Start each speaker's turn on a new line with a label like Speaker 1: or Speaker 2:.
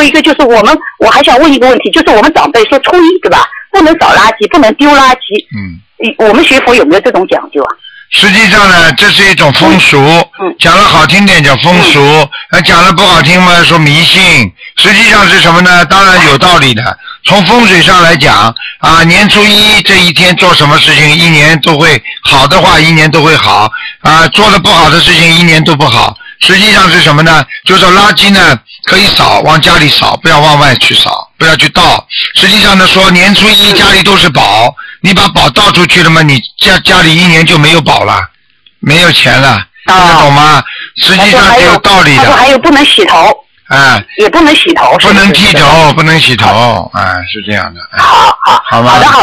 Speaker 1: 有一个就是我们，我还想问一个问题，就是我们长辈说初一对吧，不能扫垃圾，不能丢垃圾。
Speaker 2: 嗯。
Speaker 1: 我们学佛有没有这种讲究啊？
Speaker 2: 实际上呢，这是一种风俗，讲的好听点叫风俗，呃，讲的不好听嘛说迷信。实际上是什么呢？当然有道理的。从风水上来讲，啊，年初一这一天做什么事情，一年都会好的话，一年都会好；啊，做的不好的事情，一年都不好。实际上是什么呢？就是垃圾呢可以扫，往家里扫，不要往外去扫，不要去倒。实际上呢，说年初一家里都是宝，你把宝倒出去了嘛，你家家里一年就没有宝了，没有钱了，听得懂吗？实际上是有道理的。
Speaker 1: 还有不能洗头。
Speaker 2: 啊。
Speaker 1: 也不能洗头。
Speaker 2: 不能剃头，不能洗头，啊，是这样的。
Speaker 1: 好好。
Speaker 2: 好吗？
Speaker 1: 好的好。